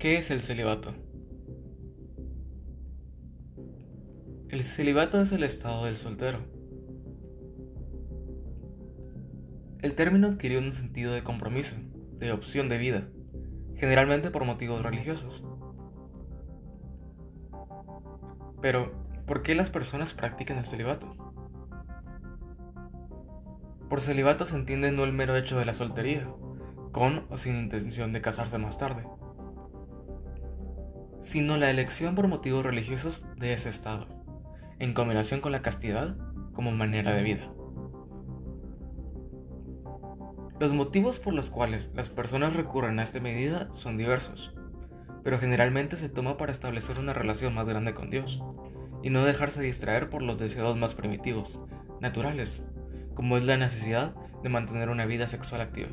¿Qué es el celibato? El celibato es el estado del soltero. El término adquirió un sentido de compromiso, de opción de vida, generalmente por motivos religiosos. Pero, ¿por qué las personas practican el celibato? Por celibato se entiende no el mero hecho de la soltería, con o sin intención de casarse más tarde, sino la elección por motivos religiosos de ese estado, en combinación con la castidad como manera de vida. Los motivos por los cuales las personas recurren a esta medida son diversos, pero generalmente se toma para establecer una relación más grande con Dios y no dejarse distraer por los deseos más primitivos, naturales, como es la necesidad de mantener una vida sexual activa.